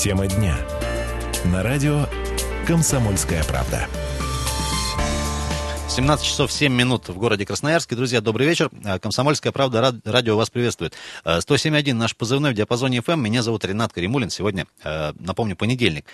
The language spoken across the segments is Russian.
Тема дня. На радио «Комсомольская правда». 17 часов 7 минут в городе Красноярске. Друзья, добрый вечер. А, Комсомольская правда, радио вас приветствует. 107.1 наш позывной в диапазоне FM. Меня зовут Ренат Каримулин. Сегодня, напомню, понедельник,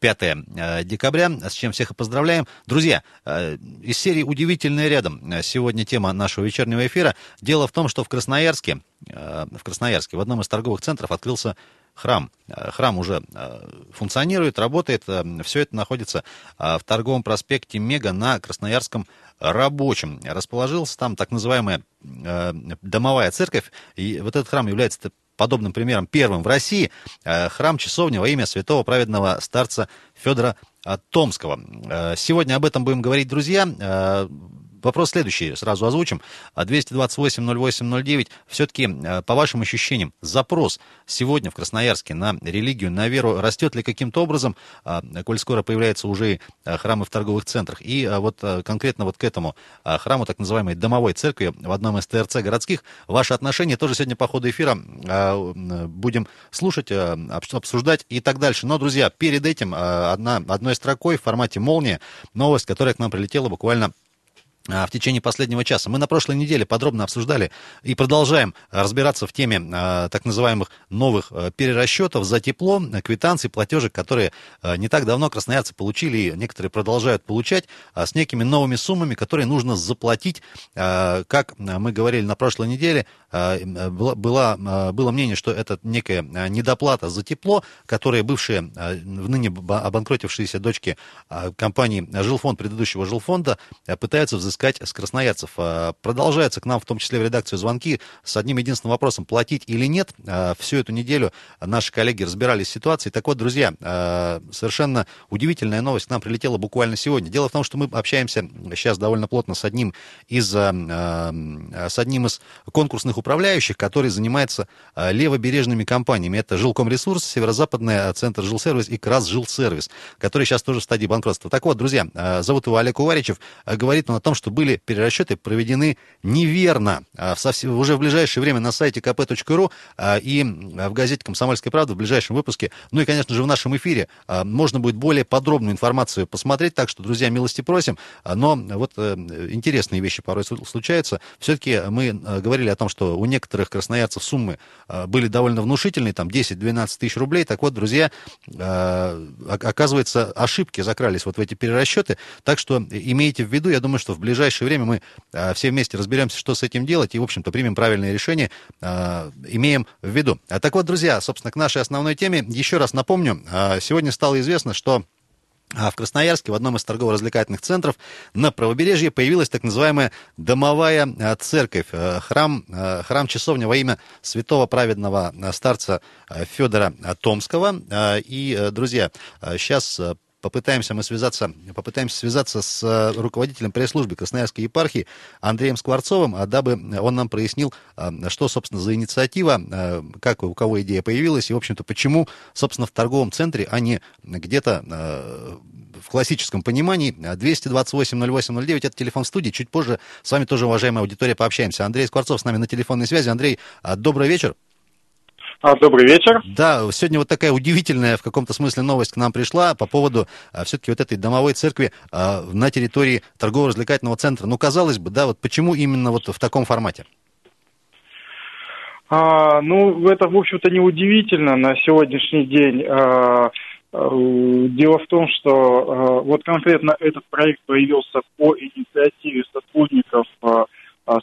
5 декабря, с чем всех и поздравляем. Друзья, из серии «Удивительное рядом» сегодня тема нашего вечернего эфира. Дело в том, что в Красноярске, в Красноярске в одном из торговых центров открылся храм. Э, храм уже э, функционирует, работает. Э, Все это находится в торговом проспекте Мега на Красноярском рабочем. Расположился там так называемая домовая церковь. И вот этот храм является подобным примером первым в России. Храм часовня во имя святого праведного старца Федора Томского. Сегодня об этом будем говорить, друзья. Вопрос следующий, сразу озвучим. 228-08-09. Все-таки, э, по вашим ощущениям, запрос сегодня в Красноярске на религию, на веру растет ли каким-то образом, а, коль скоро появляются уже храмы в торговых центрах? И вот конкретно вот к этому храму, так называемой домовой церкви в одном из ТРЦ городских, ваши отношения тоже сегодня по ходу эфира будем слушать, обсуждать и так дальше. Но, друзья, перед этим одна, одной строкой в формате молния новость, которая к нам прилетела буквально а, в течение последнего часа. Мы на прошлой неделе подробно обсуждали и продолжаем разбираться в теме э, так называемых новых э, перерасчетов за тепло, квитанций, платежек, которые э, не так давно красноярцы получили, и некоторые продолжают получать, э, с некими новыми суммами, которые нужно заплатить. Э, как мы говорили на прошлой неделе, э, было, э, было мнение, что это некая недоплата за тепло, которые бывшие, э, ныне обанкротившиеся дочки э, компании Жилфонд, предыдущего Жилфонда, э, пытаются взыскать с красноярцев. Продолжаются к нам, в том числе в редакцию, звонки с одним единственным вопросом, платить или нет. Всю эту неделю наши коллеги разбирались с ситуацией. Так вот, друзья, совершенно удивительная новость к нам прилетела буквально сегодня. Дело в том, что мы общаемся сейчас довольно плотно с одним из, с одним из конкурсных управляющих, который занимается левобережными компаниями. Это Жилкомресурс, Северо-Западный центр Жилсервис и Крас Жилсервис, который сейчас тоже в стадии банкротства. Так вот, друзья, зовут его Олег Уваричев, говорит он о том, что были перерасчеты проведены неверно. А уже в ближайшее время на сайте kp.ru а, и в газете «Комсомольская правда» в ближайшем выпуске, ну и, конечно же, в нашем эфире а, можно будет более подробную информацию посмотреть, так что, друзья, милости просим. Но вот э, интересные вещи порой случаются. Все-таки мы говорили о том, что у некоторых красноярцев суммы были довольно внушительные, там 10-12 тысяч рублей. Так вот, друзья, оказывается, ошибки закрались вот в эти перерасчеты. Так что имейте в виду, я думаю, что в ближайшее время мы а, все вместе разберемся, что с этим делать, и, в общем-то, примем правильное решение, а, имеем в виду. А так вот, друзья, собственно, к нашей основной теме еще раз напомню. А, сегодня стало известно, что в Красноярске в одном из торгово-развлекательных центров на правобережье появилась так называемая домовая церковь, храм, храм-часовня во имя святого праведного старца Федора Томского. И, друзья, сейчас попытаемся мы связаться, попытаемся связаться с э, руководителем пресс-службы Красноярской епархии Андреем Скворцовым, а дабы он нам прояснил, э, что, собственно, за инициатива, э, как у кого идея появилась, и, в общем-то, почему, собственно, в торговом центре, а не где-то в классическом понимании. 228-08-09, это телефон студии. Чуть позже с вами тоже, уважаемая аудитория, пообщаемся. Андрей Скворцов с нами на телефонной связи. Андрей, добрый вечер. А, добрый вечер. Да, сегодня вот такая удивительная в каком-то смысле новость к нам пришла по поводу а, все-таки вот этой домовой церкви а, на территории торгово-развлекательного центра. Ну, казалось бы, да, вот почему именно вот в таком формате? А, ну, это, в общем-то, не удивительно на сегодняшний день. А, а, дело в том, что а, вот конкретно этот проект появился по инициативе сотрудников а,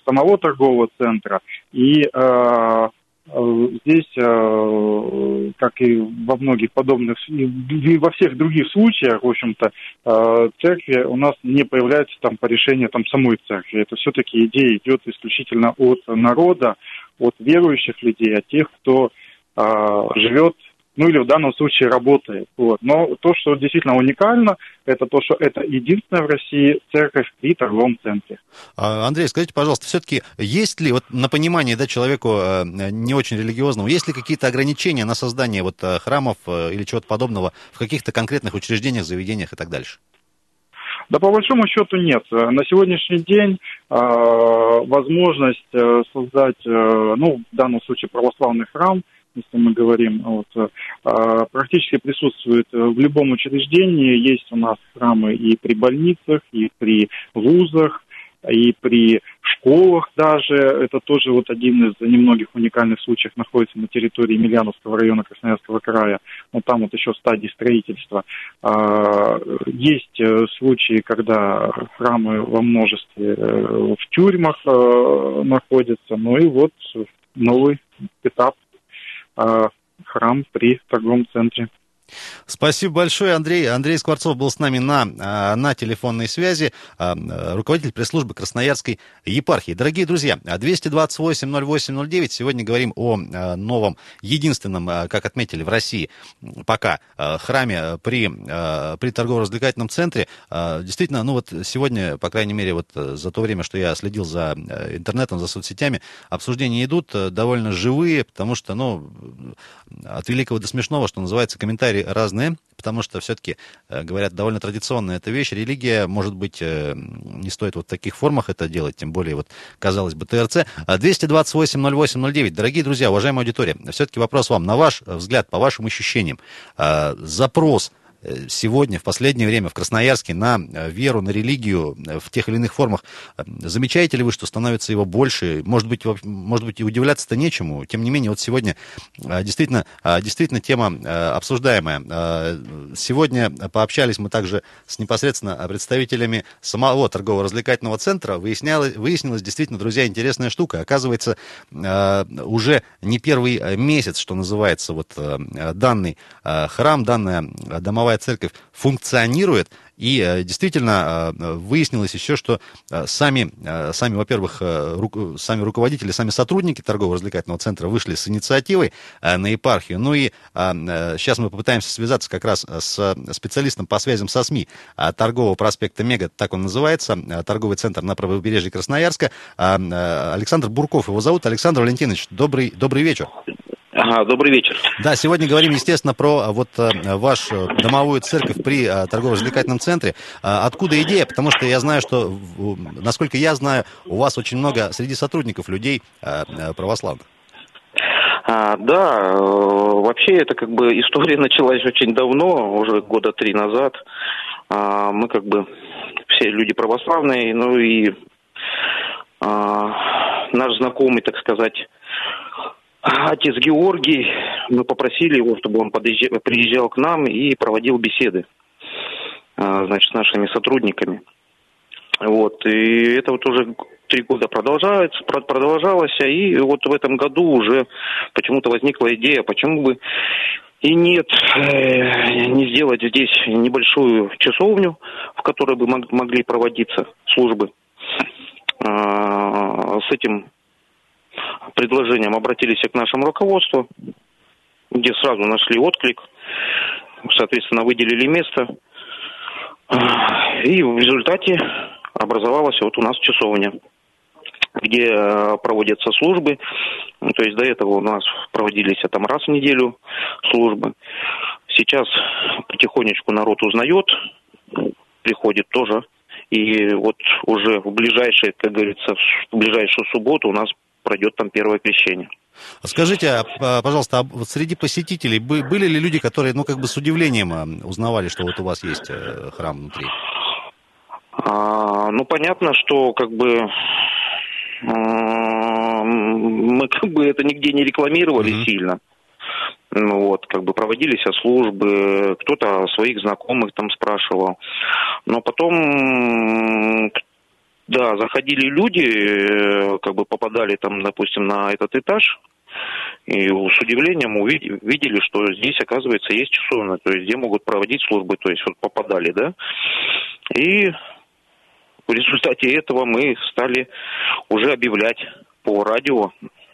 самого торгового центра. И Э, здесь, э, как и во многих подобных, и во всех других случаях, в общем-то, э, церкви у нас не появляется там по решению там самой церкви. Это все-таки идея идет исключительно от народа, от верующих людей, от тех, кто живет ну или в данном случае работает. Вот. Но то, что действительно уникально, это то, что это единственная в России церковь при торговом центре. А, Андрей, скажите, пожалуйста, все-таки есть ли, вот на понимание да, человеку э, не очень религиозному, есть ли какие-то ограничения на создание вот э, храмов э, или чего-то подобного в каких-то конкретных учреждениях, заведениях и так дальше? Да по большому счету нет. На сегодняшний день э, возможность создать, э, ну, в данном случае православный храм, если мы говорим, вот, а, практически присутствует в любом учреждении. Есть у нас храмы и при больницах, и при вузах, и при школах даже. Это тоже вот один из немногих уникальных случаев находится на территории Емельяновского района Красноярского края. Но там вот еще стадии строительства. А, есть э, случаи, когда храмы во множестве э, в тюрьмах э, находятся. Ну и вот новый этап храм при торговом центре. Спасибо большое, Андрей. Андрей Скворцов был с нами на, а, на телефонной связи, а, руководитель пресс-службы Красноярской епархии. Дорогие друзья, 228-08-09, сегодня говорим о а, новом, единственном, как отметили в России пока, храме при, при торгово-развлекательном центре. Действительно, ну вот сегодня, по крайней мере, вот за то время, что я следил за интернетом, за соцсетями, обсуждения идут довольно живые, потому что, ну, от великого до смешного, что называется, комментарии разные, потому что все-таки, э, говорят, довольно традиционная эта вещь. Религия, может быть, э, не стоит вот в таких формах это делать, тем более, вот, казалось бы, ТРЦ. 228-08-09. Дорогие друзья, уважаемая аудитория, все-таки вопрос вам, на ваш взгляд, по вашим ощущениям, э, запрос – сегодня, в последнее время в Красноярске на э, веру, на религию э, в тех или иных формах. Замечаете ли вы, что становится его больше? Может быть, может быть и удивляться-то нечему. Тем не менее, вот сегодня действительно, действительно тема обсуждаемая. Сегодня пообщались мы также с непосредственно представителями самого торгово-развлекательного центра. Выяснялось, выяснилось действительно, друзья, интересная штука. Оказывается, уже не первый месяц, что называется, вот данный храм, данная домовая Мировая Церковь функционирует, и э, действительно э, выяснилось еще, что э, сами, сами во-первых, сами руководители, сами сотрудники торгово-развлекательного центра вышли с инициативой на епархию. Ну и сейчас мы попытаемся связаться как раз с специалистом по связям со СМИ торгового проспекта Мега, так он называется, торговый центр на правобережье Красноярска. Александр Бурков его зовут. Александр Валентинович, добрый, добрый вечер. Ага, добрый вечер. Да, сегодня говорим, естественно, про а, вот а, вашу домовую церковь при а, торгово-развлекательном центре. Откуда идея? Потому что я знаю, что, насколько я знаю, у вас очень много среди сотрудников людей православных. А, да, э, вообще это как бы история началась очень давно, уже года три назад. А, мы как бы все люди православные, ну и а, наш знакомый, так сказать, отец Георгий, мы попросили его, чтобы он подъезжал, приезжал к нам и проводил беседы, а, значит, с нашими сотрудниками. Вот, и это вот уже три года продолжается, продолжалось, и вот в этом году уже почему-то возникла идея, почему бы и нет, э, не сделать здесь небольшую часовню, в которой бы могли проводиться службы. А, с этим предложением обратились к нашему руководству, где сразу нашли отклик, соответственно, выделили место. И в результате образовалась вот у нас часовня, где э, проводятся службы. Ну, то есть до этого у нас проводились там раз в неделю службы. Сейчас потихонечку народ узнает, приходит тоже. И вот уже в ближайшие, как говорится, в ближайшую субботу у нас пройдет там первое крещение. Скажите, а, а, пожалуйста, а вот среди посетителей были ли люди, которые, ну, как бы с удивлением узнавали, что вот у вас есть э, храм внутри? А, ну, понятно, что как бы мы как бы это нигде не рекламировали mm-hmm. сильно. Ну, вот, как бы проводились службы, кто-то своих знакомых там спрашивал. Но потом да, заходили люди, э, как бы попадали там, допустим, на этот этаж, и с удивлением увидели, что здесь, оказывается, есть часовня, то есть где могут проводить службы, то есть вот попадали, да. И в результате этого мы стали уже объявлять по радио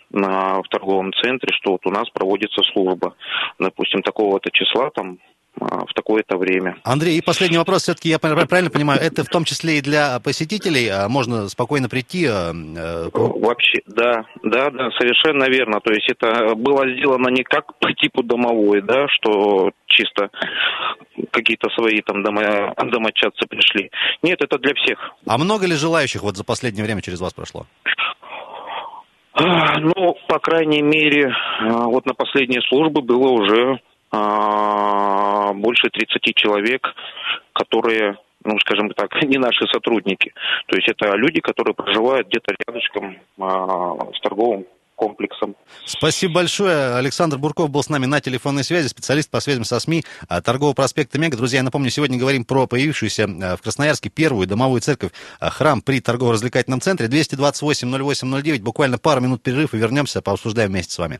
на, в торговом центре, что вот у нас проводится служба, допустим, такого-то числа, там, в такое-то время. Андрей, и последний вопрос, все-таки я правильно понимаю, это в том числе и для посетителей, а можно спокойно прийти? А, э, Вообще, да, да, да, совершенно верно. То есть это было сделано не как по типу домовой, да, что чисто какие-то свои там дома, домочадцы пришли. Нет, это для всех. А много ли желающих вот за последнее время через вас прошло? А, ну, по крайней мере, а, вот на последней службе было уже а, больше 30 человек, которые ну, скажем так, не наши сотрудники. То есть это люди, которые проживают где-то рядышком а, с торговым комплексом. Спасибо большое. Александр Бурков был с нами на телефонной связи, специалист по связям со СМИ а, торгового проспекта Мега. Друзья, я напомню, сегодня говорим про появившуюся а, в Красноярске первую домовую церковь, а, храм при торгово-развлекательном центре. 228-08-09, буквально пару минут перерыв и вернемся, пообсуждаем вместе с вами.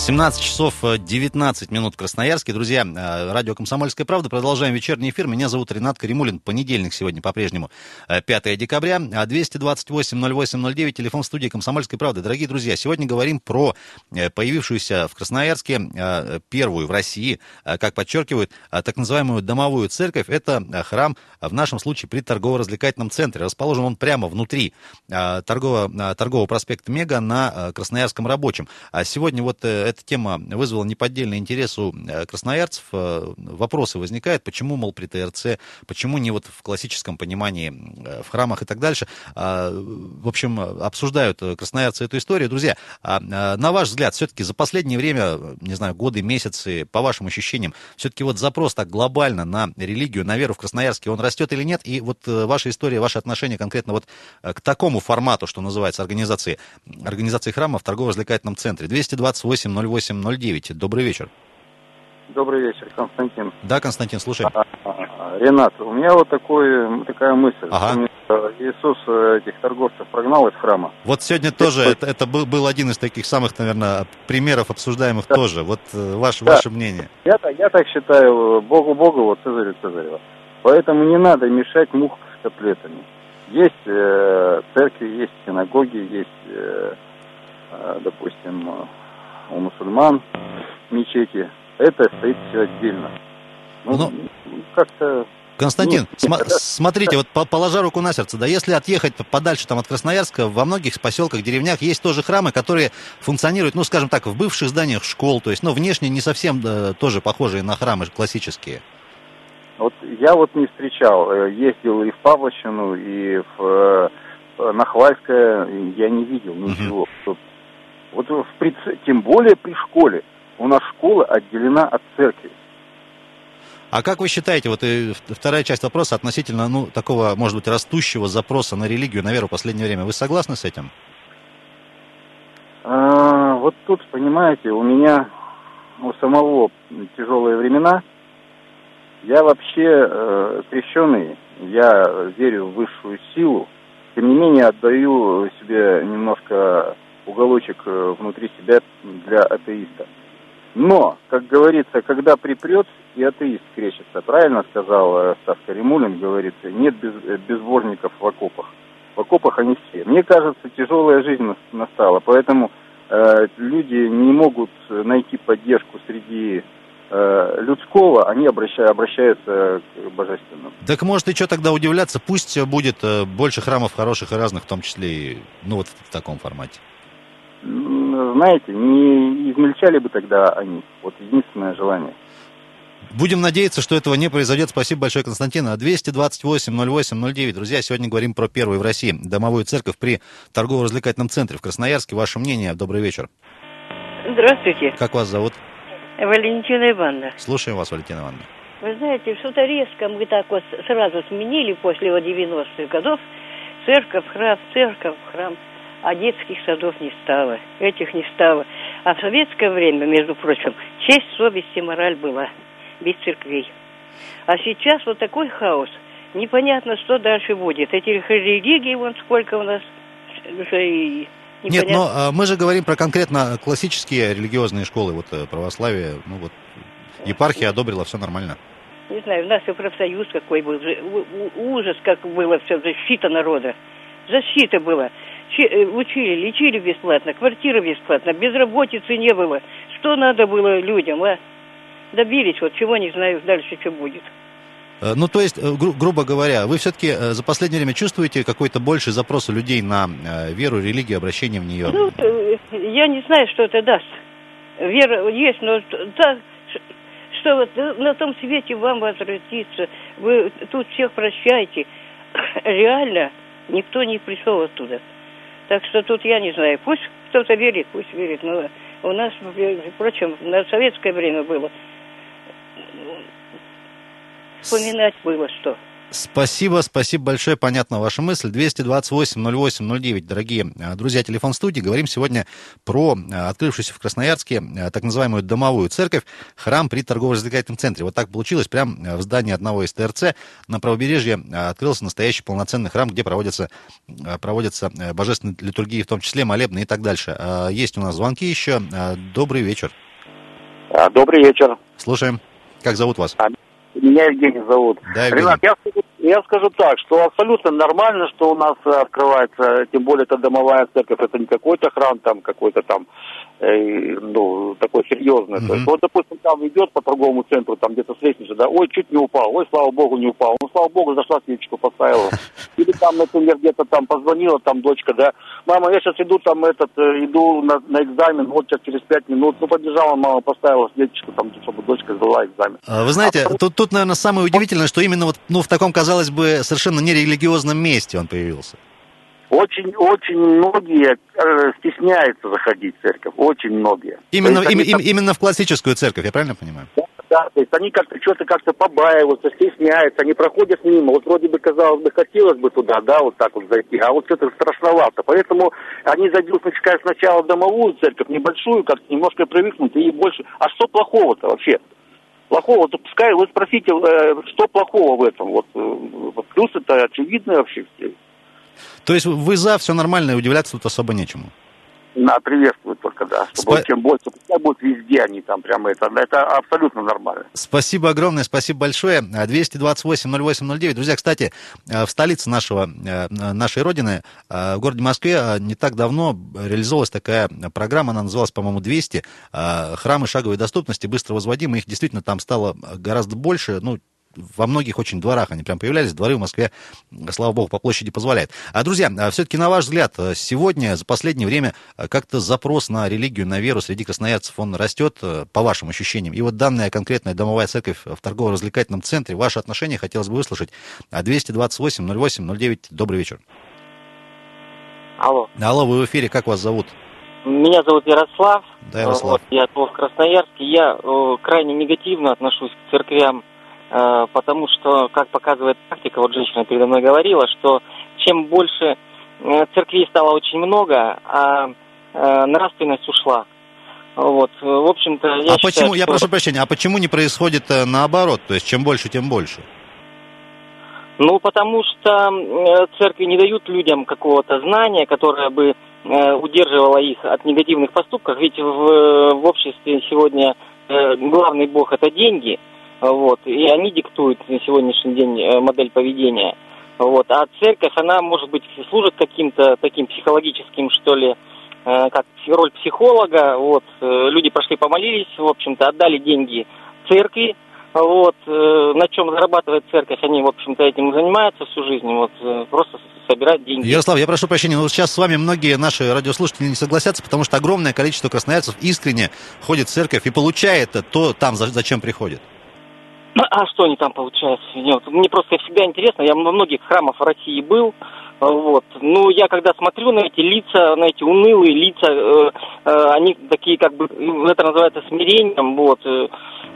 17 часов 19 э, минут Красноярске. Друзья, э, радио «Комсомольская правда». Продолжаем вечерний эфир. Меня зовут Ренат Каримулин. Понедельник сегодня по-прежнему 5 э, декабря. 228-08-09, телефон студии «Комсомольской правды». Дорогие друзья, сегодня говорим про появившуюся в Красноярске первую в России, как подчеркивают, так называемую домовую церковь. Это храм, в нашем случае, при торгово-развлекательном центре. Расположен он прямо внутри торгового, торгового проспекта Мега на Красноярском рабочем. А сегодня вот эта тема вызвала неподдельный интерес у э, красноярцев. Э, вопросы возникают, почему, мол, при ТРЦ, почему не вот в классическом понимании э, в храмах и так дальше. А, в общем, обсуждают красноярцы эту историю. Друзья, а, на ваш взгляд, все-таки за последнее время, не знаю, годы, месяцы, по вашим ощущениям, все-таки вот запрос так глобально на религию, на веру в Красноярске, он растет или нет? И вот ваша история, ваше отношение конкретно вот к такому формату, что называется, организации, организации храма в торгово-развлекательном центре. 228 0809. Добрый вечер. Добрый вечер, Константин. Да, Константин, слушай. А, а, Ренат, у меня вот такой, такая мысль. Ага. Иисус э, этих торговцев прогнал из храма. Вот сегодня тоже, это, это был, был один из таких самых, наверное, примеров обсуждаемых да. тоже. Вот э, ваше, да. ваше мнение. Я, я так считаю, Богу Богу, вот Цезарю Цезарева. Поэтому не надо мешать мух с котлетами. Есть э, церкви, есть синагоги, есть, э, э допустим, у мусульман мечети. Это стоит все отдельно. Ну. Ну, как-то Константин, ну, см- смотрите, вот положа руку на сердце, да, если отъехать подальше там от Красноярска, во многих поселках, деревнях есть тоже храмы, которые функционируют, ну, скажем так, в бывших зданиях школ, то есть, ну, внешне не совсем да, тоже похожие на храмы классические. Вот я вот не встречал, э, ездил и в Павловщину, и в э, Нахвальское, я не видел ничего. Угу. Вот в, тем более при школе. У нас школа отделена от церкви. А как вы считаете, вот и вторая часть вопроса относительно, ну, такого, может быть, растущего запроса на религию, на веру в последнее время, вы согласны с этим? А, вот тут, понимаете, у меня у самого тяжелые времена. Я вообще э, крещеный, я верю в высшую силу. Тем не менее, отдаю себе немножко уголочек э, внутри себя для атеиста. Но, как говорится, когда припрет, и атеист кречется. Правильно сказал э, Стас Каримулин, говорится, нет без, э, безбожников в окопах. В окопах они все. Мне кажется, тяжелая жизнь настала, поэтому э, люди не могут найти поддержку среди э, людского, они обращаются, обращаются к божественному. Так может и что тогда удивляться, пусть будет больше храмов хороших и разных, в том числе и ну вот в таком формате знаете, не измельчали бы тогда они. Вот единственное желание. Будем надеяться, что этого не произойдет. Спасибо большое, Константин. 228-08-09. Друзья, сегодня говорим про первую в России домовую церковь при торгово-развлекательном центре в Красноярске. Ваше мнение. Добрый вечер. Здравствуйте. Как вас зовут? Валентина Ивановна. Слушаем вас, Валентина Ивановна. Вы знаете, что-то резко мы так вот сразу сменили после 90-х годов. Церковь, храм, церковь, храм а детских садов не стало, этих не стало. А в советское время, между прочим, честь, совесть и мораль была, без церквей. А сейчас вот такой хаос. Непонятно, что дальше будет. Этих религий вон сколько у нас уже и Непонятно. Нет, но а, мы же говорим про конкретно классические религиозные школы, вот э, православие, ну вот епархия одобрила, все нормально. Не знаю, у нас и профсоюз какой был, ужас, как было все, защита народа. Защита была. Э, учили, лечили бесплатно, квартира бесплатно, безработицы не было. Что надо было людям, а? Добились, вот чего не знаю дальше, что будет. Э, ну, то есть, э, гру- грубо говоря, вы все-таки за последнее время чувствуете какой-то больший запрос у людей на веру, религию, обращение в нее? Ну, я не знаю, что это даст. Вера есть, но та, что вот на том свете вам возвратиться, вы тут всех прощаете. Реально никто не пришел оттуда. Так что тут я не знаю, пусть кто-то верит, пусть верит, но у нас, впрочем, на советское время было вспоминать было что. Спасибо, спасибо большое, понятна ваша мысль. 228-08-09, дорогие э, друзья, телефон студии. Говорим сегодня про э, открывшуюся в Красноярске э, так называемую домовую церковь, храм при торгово-развлекательном центре. Вот так получилось, прямо в здании одного из ТРЦ на правобережье открылся настоящий полноценный храм, где проводятся, проводятся божественные литургии, в том числе молебны и так дальше. Есть у нас звонки еще. Добрый вечер. А, добрый вечер. Слушаем. Как зовут вас? А, меня Евгений зовут. Да, Евгений. Ренат, я, я скажу так, что абсолютно нормально, что у нас открывается, тем более это домовая церковь, это не какой-то храм, там какой-то там Э, ну, такой серьезный. Mm-hmm. То есть, вот, допустим, там идет по торговому центру, там где-то с лестницы, да, ой, чуть не упал, ой, слава богу, не упал. Ну, слава богу, зашла свечку, поставила. Или там, например, где-то там позвонила там дочка, да, мама, я сейчас иду там этот, э, иду на, на экзамен, вот сейчас через пять минут, ну, побежала мама, поставила свечку там, чтобы дочка сдала экзамен. А, вы знаете, а, тут, тут, наверное, самое удивительное, что именно вот, ну, в таком, казалось бы, совершенно нерелигиозном месте он появился. Очень, очень многие э, стесняются заходить в церковь, очень многие. Именно, им, им, именно в классическую церковь, я правильно понимаю? Да, то есть они как-то что-то как-то побаиваются, стесняются, они проходят мимо. Вот вроде бы, казалось бы, хотелось бы туда, да, вот так вот зайти, а вот это страшновато. Поэтому они зайдут, пускай сначала в домовую церковь, небольшую, как немножко привыкнут, и больше. А что плохого-то вообще? Плохого, то пускай вы спросите, э, что плохого в этом. Вот э, плюсы-то очевидны вообще все. То есть вы за, все нормально, и удивляться тут особо нечему? На, приветствую только, да. Чтобы Спа... чем больше, пускай будет везде они там прямо это, это абсолютно нормально. Спасибо огромное, спасибо большое. 228-08-09. Друзья, кстати, э, в столице нашего, э, нашей родины, в городе Москве, не так давно реализовалась такая программа, она называлась, по-моему, 200, храмы шаговой доступности, быстро возводимы. Их действительно там стало гораздо больше, ну, во многих очень дворах они прям появлялись. Дворы в Москве, слава богу, по площади позволяют. А, друзья, а, все-таки, на ваш взгляд, а, сегодня, за последнее время, а, как-то запрос на религию, на веру среди красноярцев, он растет, по вашим ощущениям? И вот данная конкретная домовая церковь в торгово-развлекательном центре, ваши отношения хотелось бы выслушать. 228-08-09, добрый вечер. Алло. Алло, вы в эфире, как вас зовут? Меня зовут Ярослав. Да, Ярослав. Вот, я в Красноярске. Я э, крайне негативно отношусь к церквям потому что, как показывает практика, вот женщина передо мной говорила, что чем больше э, церквей стало очень много, а э, нравственность ушла. Вот, в общем-то, я А считаю, почему, что... я прошу прощения, а почему не происходит наоборот? То есть, чем больше, тем больше? Ну, потому что церкви не дают людям какого-то знания, которое бы удерживало их от негативных поступков. Ведь в, в обществе сегодня главный бог – это деньги – вот, и они диктуют на сегодняшний день э, модель поведения. Вот, а церковь, она, может быть, служит каким-то таким психологическим, что ли, э, как роль психолога. Вот, э, люди прошли, помолились, в общем-то, отдали деньги церкви, вот, на чем зарабатывает церковь, они, в общем-то, этим занимаются всю жизнь, вот, просто собирать деньги. Ярослав, я прошу прощения, но сейчас с вами многие наши радиослушатели не согласятся, потому что огромное количество красноярцев искренне ходит в церковь и получает то там, зачем приходит. А что они там получают? Нет, мне просто всегда интересно, я во многих храмах в России был, вот. Ну, я когда смотрю на эти лица, на эти унылые лица, э, э, они такие как бы, ну, это называется смирением, вот. Э,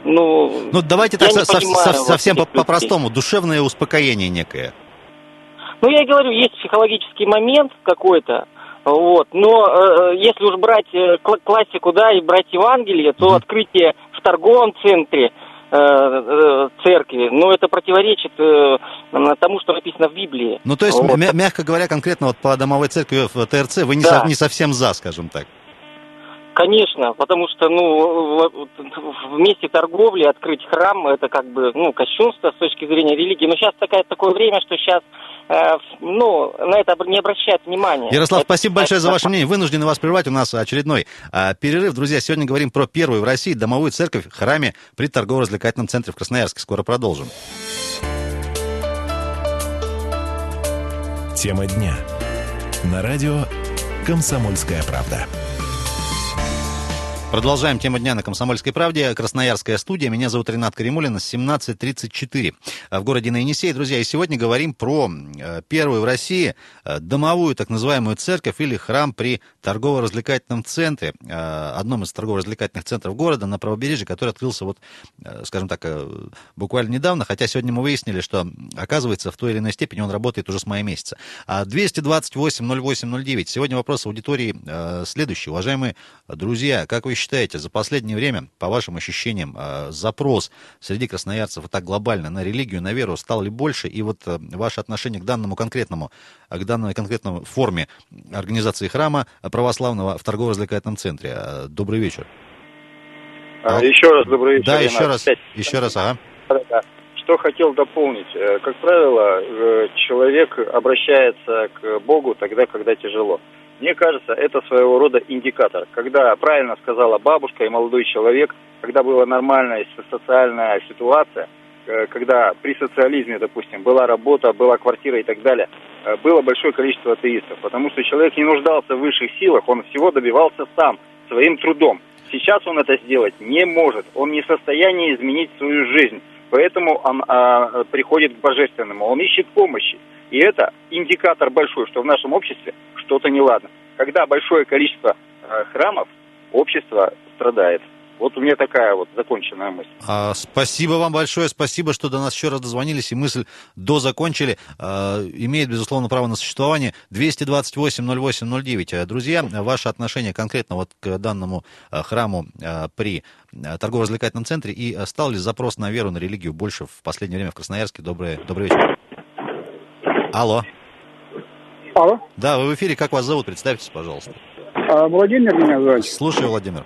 ну, ну, давайте так со, со, со, совсем по-простому, по душевное успокоение некое. Ну, я и говорю, есть психологический момент какой-то, вот. Но э, если уж брать э, классику, да, и брать Евангелие, то mm-hmm. открытие в торговом центре – Э, э, церкви, но это противоречит э, тому, что написано в Библии. Ну, то есть, вот. мягко говоря, конкретно вот по домовой церкви в ТРЦ вы не, да. со, не совсем за, скажем так. Конечно, потому что, ну, в месте торговли открыть храм, это как бы, ну, кощунство с точки зрения религии. Но сейчас такое, такое время, что сейчас, э, ну, на это не обращают внимания. Ярослав, это, спасибо большое за ваше мнение. Вынуждены вас прервать. У нас очередной э, перерыв. Друзья, сегодня говорим про первую в России домовую церковь в храме при торгово-развлекательном центре в Красноярске. Скоро продолжим. Тема дня. На радио «Комсомольская правда». Продолжаем тему дня на «Комсомольской правде». Красноярская студия. Меня зовут Ренат Каримулин. 17.34 в городе на Енисей. Друзья, и сегодня говорим про э, первую в России э, домовую так называемую церковь или храм при торгово-развлекательном центре, э, одном из торгово-развлекательных центров города на правобережье, который открылся вот, скажем так, буквально недавно, хотя сегодня мы выяснили, что, оказывается, в той или иной степени он работает уже с мая месяца. 228-08-09. А сегодня вопрос аудитории следующий. Уважаемые друзья, как вы считаете, считаете, за последнее время, по вашим ощущениям, э, запрос среди красноярцев вот так глобально на религию, на веру стал ли больше? И вот э, ваше отношение к данному конкретному, к данной конкретной форме организации храма православного в торгово-развлекательном центре? Э, добрый вечер. А, еще раз добрый вечер. Да, еще раз, еще раз, ага. Что хотел дополнить. Как правило, человек обращается к Богу тогда, когда тяжело. Мне кажется, это своего рода индикатор. Когда правильно сказала бабушка и молодой человек, когда была нормальная социальная ситуация, э, когда при социализме, допустим, была работа, была квартира и так далее, э, было большое количество атеистов, потому что человек не нуждался в высших силах, он всего добивался сам, своим трудом. Сейчас он это сделать не может, он не в состоянии изменить свою жизнь, поэтому он а, приходит к божественному, он ищет помощи. И это индикатор большой, что в нашем обществе что-то неладно. Когда большое количество э, храмов, общество страдает. Вот у меня такая вот законченная мысль. А, спасибо вам большое, спасибо, что до нас еще раз дозвонились и мысль дозакончили. А, имеет, безусловно, право на существование. 228-08-09. Друзья, ваше отношение конкретно вот к данному а, храму при торгово-развлекательном центре и стал ли запрос на веру, на религию больше в последнее время в Красноярске? Добрый, добрый вечер. Алло. Алло. Да, вы в эфире. Как вас зовут? Представьтесь, пожалуйста. А, Владимир меня зовут. Слушаю, Владимир.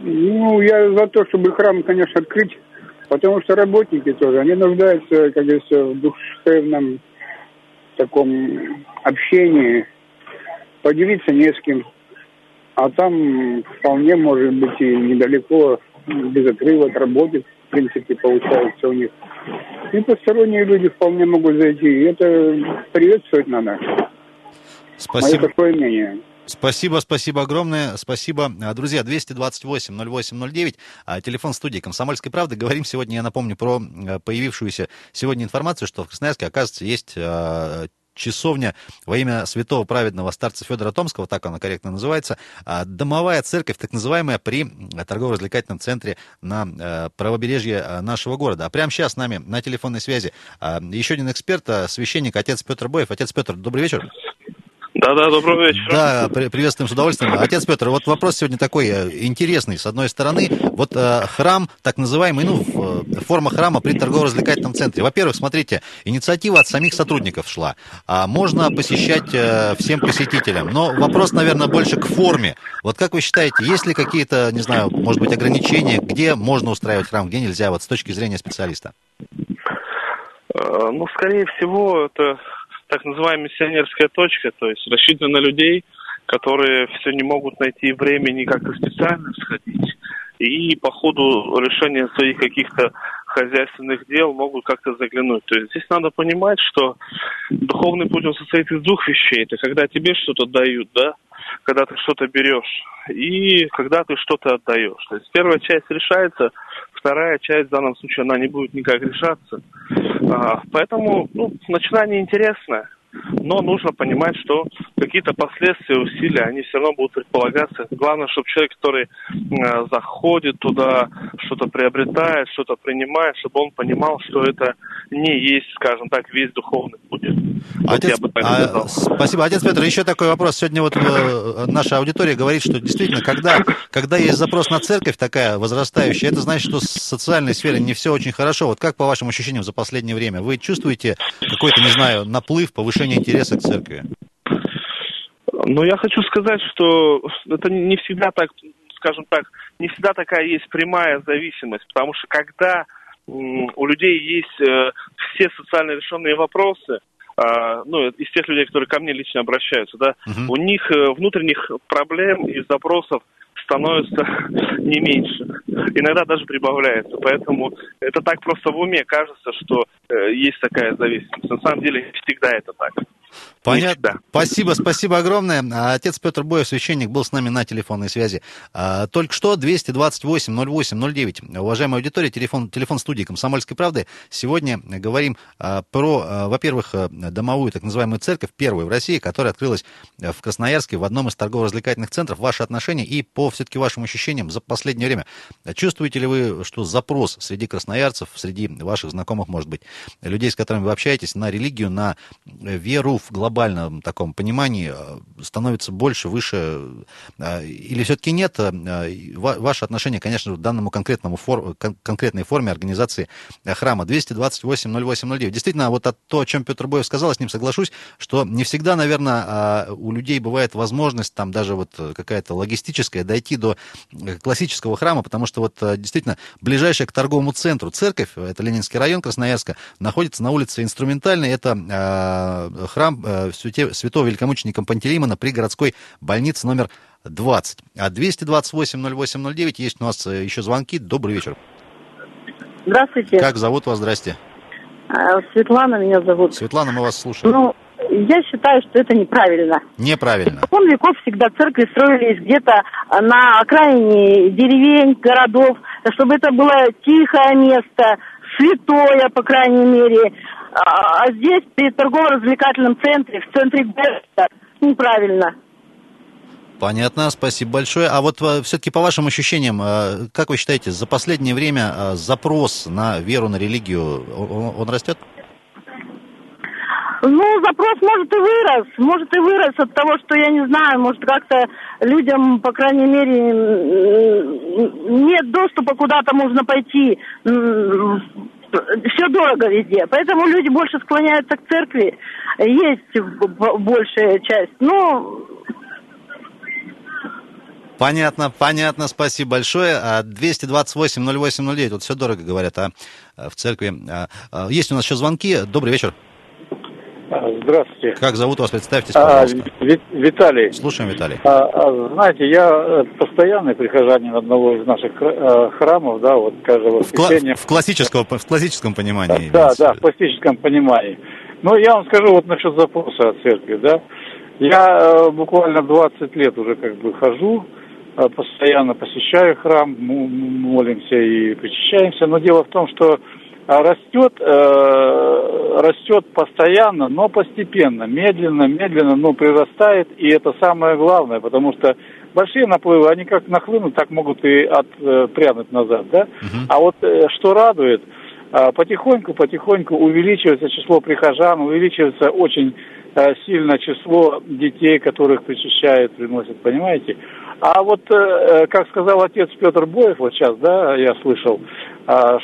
Ну, я за то, чтобы храм, конечно, открыть, потому что работники тоже, они нуждаются, как говорится, в душевном таком общении, поделиться не с кем. А там вполне может быть и недалеко, без отрыва от работы, в принципе, получается у них. И посторонние люди вполне могут зайти. И это приветствовать надо. Спасибо. Мое такое мнение. Спасибо, спасибо огромное, спасибо. А, друзья, 228-08-09, а, телефон студии «Комсомольской правды». Говорим сегодня, я напомню, про а, появившуюся сегодня информацию, что в Красноярске, оказывается, есть часовня во имя святого праведного старца Федора Томского, так она корректно называется, а, домовая церковь, так называемая, при торгово-развлекательном центре на э, правобережье э, нашего города. А прямо сейчас с нами на телефонной связи а, еще один эксперт, священник, отец Петр Боев. Отец Петр, добрый вечер. Да, да, доброго вечера. Да, при, приветствуем с удовольствием. Отец Петр, вот вопрос сегодня такой э, интересный. С одной стороны, вот э, храм, так называемый, ну, э, форма храма при торгово-развлекательном центре. Во-первых, смотрите, инициатива от самих сотрудников шла. А можно посещать всем посетителям. Но вопрос, наверное, больше к форме. Вот как вы считаете, есть ли какие-то, не знаю, может быть, ограничения, где можно устраивать храм, где нельзя, вот с точки зрения специалиста? Ну, скорее всего, это так называемая миссионерская точка, то есть рассчитана на людей, которые все не могут найти времени как-то специально сходить, и по ходу решения своих каких-то хозяйственных дел могут как-то заглянуть. То есть здесь надо понимать, что духовный путь он состоит из двух вещей. Это когда тебе что-то дают, да, когда ты что-то берешь, и когда ты что-то отдаешь. То есть первая часть решается, вторая часть в данном случае она не будет никак решаться. А, поэтому ну, начинание интересное но нужно понимать, что какие-то последствия, усилия, они все равно будут предполагаться. Главное, чтобы человек, который э, заходит туда, что-то приобретает, что-то принимает, чтобы он понимал, что это не есть, скажем так, весь духовный путь. Отец, вот а, спасибо. Отец Петр, еще такой вопрос. Сегодня вот э, наша аудитория говорит, что действительно, когда, когда есть запрос на церковь такая возрастающая, это значит, что в социальной сфере не все очень хорошо. Вот как по вашим ощущениям за последнее время? Вы чувствуете какой-то, не знаю, наплыв, повышение интереса к церкви? Ну, я хочу сказать, что это не всегда так, скажем так, не всегда такая есть прямая зависимость, потому что когда у людей есть э, все социально решенные вопросы, а, ну, из тех людей, которые ко мне лично обращаются, да, угу. у них э, внутренних проблем и запросов становится не меньше. Иногда даже прибавляется. Поэтому это так просто в уме кажется, что э, есть такая зависимость. На самом деле всегда это так. Понятно. Спасибо, спасибо огромное. А, отец Петр Боев, священник, был с нами на телефонной связи. А, только что 228-08-09. Уважаемая аудитория, телефон, телефон студии «Комсомольской правды». Сегодня говорим а, про, во-первых, домовую так называемую церковь, первую в России, которая открылась в Красноярске в одном из торгово-развлекательных центров. Ваши отношения и по все-таки вашим ощущениям за последнее время. Чувствуете ли вы, что запрос среди красноярцев, среди ваших знакомых, может быть, людей, с которыми вы общаетесь, на религию, на веру в глобальном таком понимании э, становится больше, выше, э, или все-таки нет? Э, ваше отношение, конечно, к данному конкретному фор, конкретной форме организации храма 228-08-09. Действительно, вот то, о чем Петр Боев сказал, с ним соглашусь, что не всегда, наверное, у людей бывает возможность там даже вот какая-то логистическая дойти до классического храма, потому что вот действительно ближайшая к торговому центру церковь, это Ленинский район Красноярска, находится на улице Инструментальной, это храм святого великомученика Пантелеймона при городской больнице номер 20. А 228-08-09 есть у нас э, еще звонки. Добрый вечер. Здравствуйте. Как зовут вас? Здрасте. А, Светлана меня зовут. Светлана, мы вас слушаем. Ну, я считаю, что это неправильно. Неправильно. Испокон веков всегда церкви строились где-то на окраине деревень, городов, чтобы это было тихое место, святое, по крайней мере. А, а здесь, при торгово-развлекательном центре, в центре города, неправильно. Понятно, спасибо большое. А вот э, все-таки по вашим ощущениям, э, как вы считаете, за последнее время э, запрос на веру, на религию, он растет? Ну, запрос может и вырос, может и вырос от того, что я не знаю, может как-то людям, по крайней мере, нет доступа куда-то можно пойти все дорого везде. Поэтому люди больше склоняются к церкви. Есть большая часть. Ну, Понятно, понятно, спасибо большое. 228-08-09, а вот все дорого говорят а, в церкви. А, а, есть у нас еще звонки. Добрый вечер. Здравствуйте. Как зовут вас? Представьтесь, пожалуйста. А, Виталий. Слушаем, Виталий. А, а, знаете, я постоянный прихожанин одного из наших э, храмов, да, вот каждого в, кла- в, классическом, в классическом понимании. Да, да, в классическом понимании. Но я вам скажу вот насчет запроса от церкви, да. Я э, буквально 20 лет уже как бы хожу, э, постоянно посещаю храм, молимся и причащаемся, но дело в том, что а растет, э, растет постоянно, но постепенно, медленно, медленно, но прирастает, и это самое главное, потому что большие наплывы, они как нахлынут, так могут и отпрянуть назад, да? Uh-huh. А вот э, что радует, э, потихоньку, потихоньку увеличивается число прихожан, увеличивается очень э, сильно число детей, которых причащают, приносят, понимаете? А вот, э, э, как сказал отец Петр Боев, вот сейчас, да, я слышал,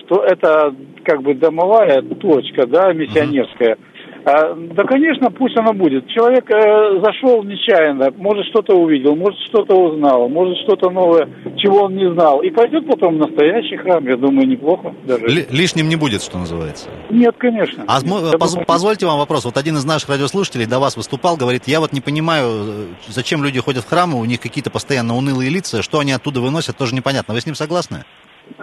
что это как бы домовая точка, да, миссионерская. А, да, конечно, пусть она будет. Человек э, зашел нечаянно, может что-то увидел, может что-то узнал, может что-то новое, чего он не знал, и пойдет потом в настоящий храм. Я думаю, неплохо даже. Л- лишним не будет, что называется. Нет, конечно. А Нет, поз- думаю... позвольте вам вопрос. Вот один из наших радиослушателей до вас выступал, говорит, я вот не понимаю, э, зачем люди ходят в храмы, у них какие-то постоянно унылые лица, что они оттуда выносят, тоже непонятно. Вы с ним согласны?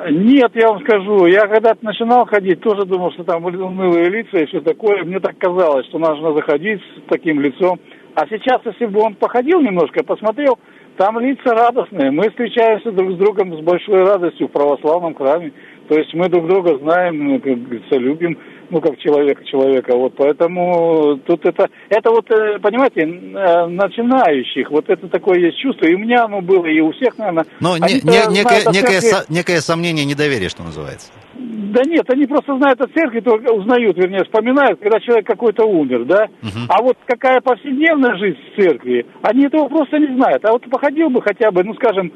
Нет, я вам скажу, я когда-то начинал ходить, тоже думал, что там унылые лица и все такое. Мне так казалось, что нужно заходить с таким лицом. А сейчас, если бы он походил немножко, посмотрел, там лица радостные. Мы встречаемся друг с другом с большой радостью в православном храме. То есть мы друг друга знаем, как говорится, любим ну, как человека человека. Вот поэтому тут это, это вот, э, понимаете, э, начинающих, вот это такое есть чувство, и у меня оно было, и у всех, наверное. Но не, не, некое, некое, со, некое сомнение, недоверие, что называется. Да нет, они просто знают о церкви, только узнают, вернее, вспоминают, когда человек какой-то умер, да? Uh-huh. А вот какая повседневная жизнь в церкви, они этого просто не знают. А вот походил бы хотя бы, ну, скажем,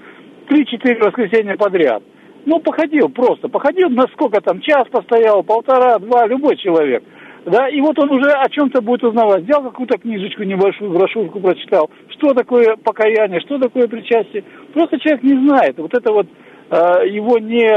три-четыре воскресенья подряд – ну, походил просто, походил, на сколько там, час постоял, полтора, два, любой человек. Да, и вот он уже о чем-то будет узнавать. Взял какую-то книжечку небольшую, брошюрку прочитал. Что такое покаяние, что такое причастие. Просто человек не знает. Вот это вот э, его не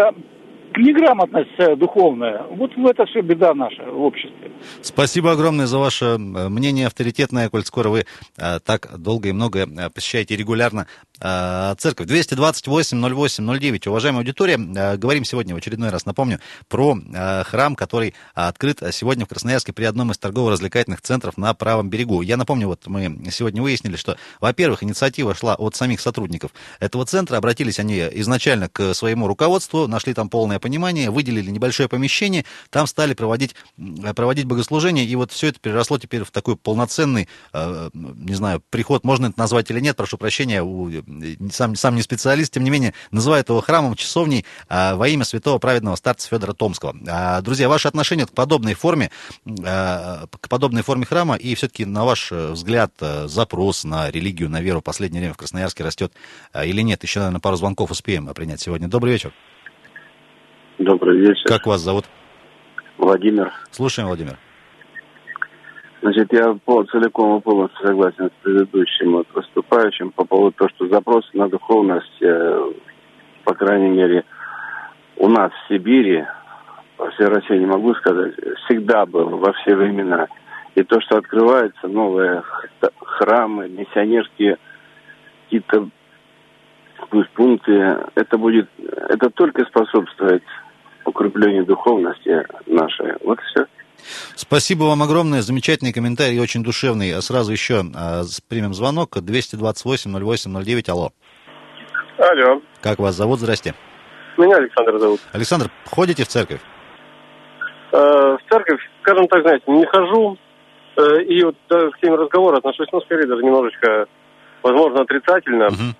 неграмотность э, духовная. Вот это все беда наша в обществе. Спасибо огромное за ваше мнение авторитетное, коль скоро вы э, так долго и много посещаете регулярно э, церковь. 228-08-09. Уважаемая аудитория, э, говорим сегодня, в очередной раз напомню, про э, храм, который открыт сегодня в Красноярске при одном из торгово-развлекательных центров на правом берегу. Я напомню, вот мы сегодня выяснили, что, во-первых, инициатива шла от самих сотрудников этого центра. Обратились они изначально к своему руководству, нашли там полное понимание, выделили небольшое помещение, там стали проводить, проводить богослужение, и вот все это переросло теперь в такой полноценный, не знаю, приход, можно это назвать или нет, прошу прощения, у сам, сам не специалист, тем не менее, называет его храмом, часовней а, во имя святого праведного старца Федора Томского. А, друзья, ваше отношение к подобной форме, а, к подобной форме храма и все-таки, на ваш взгляд, запрос на религию, на веру в последнее время в Красноярске растет или нет? Еще, наверное, пару звонков успеем принять сегодня. Добрый вечер. Добрый вечер. Как вас зовут? Владимир. Слушаем, Владимир. Значит, я целиком и полностью согласен с предыдущим вот, выступающим по поводу того, что запрос на духовность, э, по крайней мере, у нас в Сибири, во всей России не могу сказать, всегда был во все времена. И то, что открываются новые храмы, миссионерские какие-то пусть пункты, это будет, это только способствует укреплению духовности нашей. Вот все. Спасибо вам огромное. Замечательный комментарий, очень душевный. А сразу еще а, примем звонок. 228-08-09. Алло. Алло. Как вас зовут? Здрасте. Меня Александр зовут. Александр, ходите в церковь? Э, в церковь, скажем так, знаете, не хожу. Э, и вот да, к теме разговора отношусь, ну, скорее даже немножечко, возможно, отрицательно. Угу.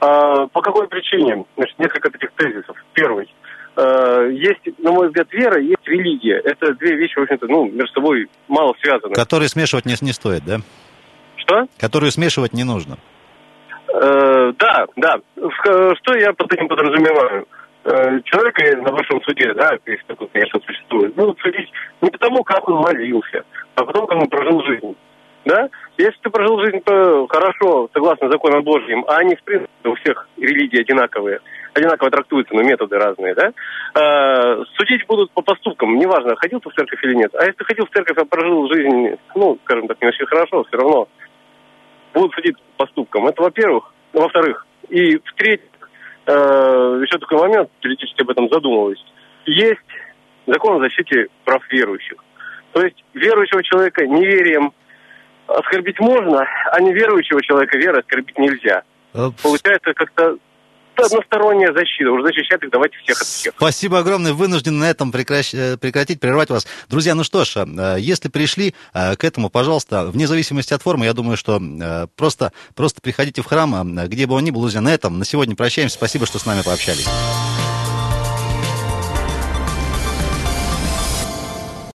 А, по какой причине? Значит, несколько таких тезисов. Первый – есть, на мой взгляд, вера, есть религия. Это две вещи, в общем-то, ну, между собой мало связаны. Которые смешивать не, не стоит, да? Что? Которые смешивать не нужно. Э, да, да. Что я под этим подразумеваю? Э, человека на вашем суде, да, если такой, конечно, существует, будут судить не потому, как он молился, а потому, как он прожил жизнь. Да? Если ты прожил жизнь хорошо, согласно законам Божьим, а они, в принципе, у всех религии одинаковые, одинаково трактуются, но методы разные, да, э, судить будут по поступкам, неважно, ходил ты в церковь или нет. А если ты ходил в церковь, а прожил жизнь, ну, скажем так, не очень хорошо, все равно будут судить по поступкам. Это во-первых. Во-вторых, и в-третьих, э, еще такой момент, периодически об этом задумываюсь. Есть закон о защите прав верующих. То есть верующего человека неверием оскорбить можно, а неверующего человека верой оскорбить нельзя. Получается как-то односторонняя защита. Уже защищать их давайте всех от всех. Спасибо огромное. Вынужден на этом прекращ... Э, прекратить, прервать вас. Друзья, ну что ж, э, если пришли к этому, пожалуйста, вне зависимости от формы, я думаю, что просто, просто приходите в храм, где бы он ни был, друзья, на этом на сегодня прощаемся. Спасибо, что с нами пообщались.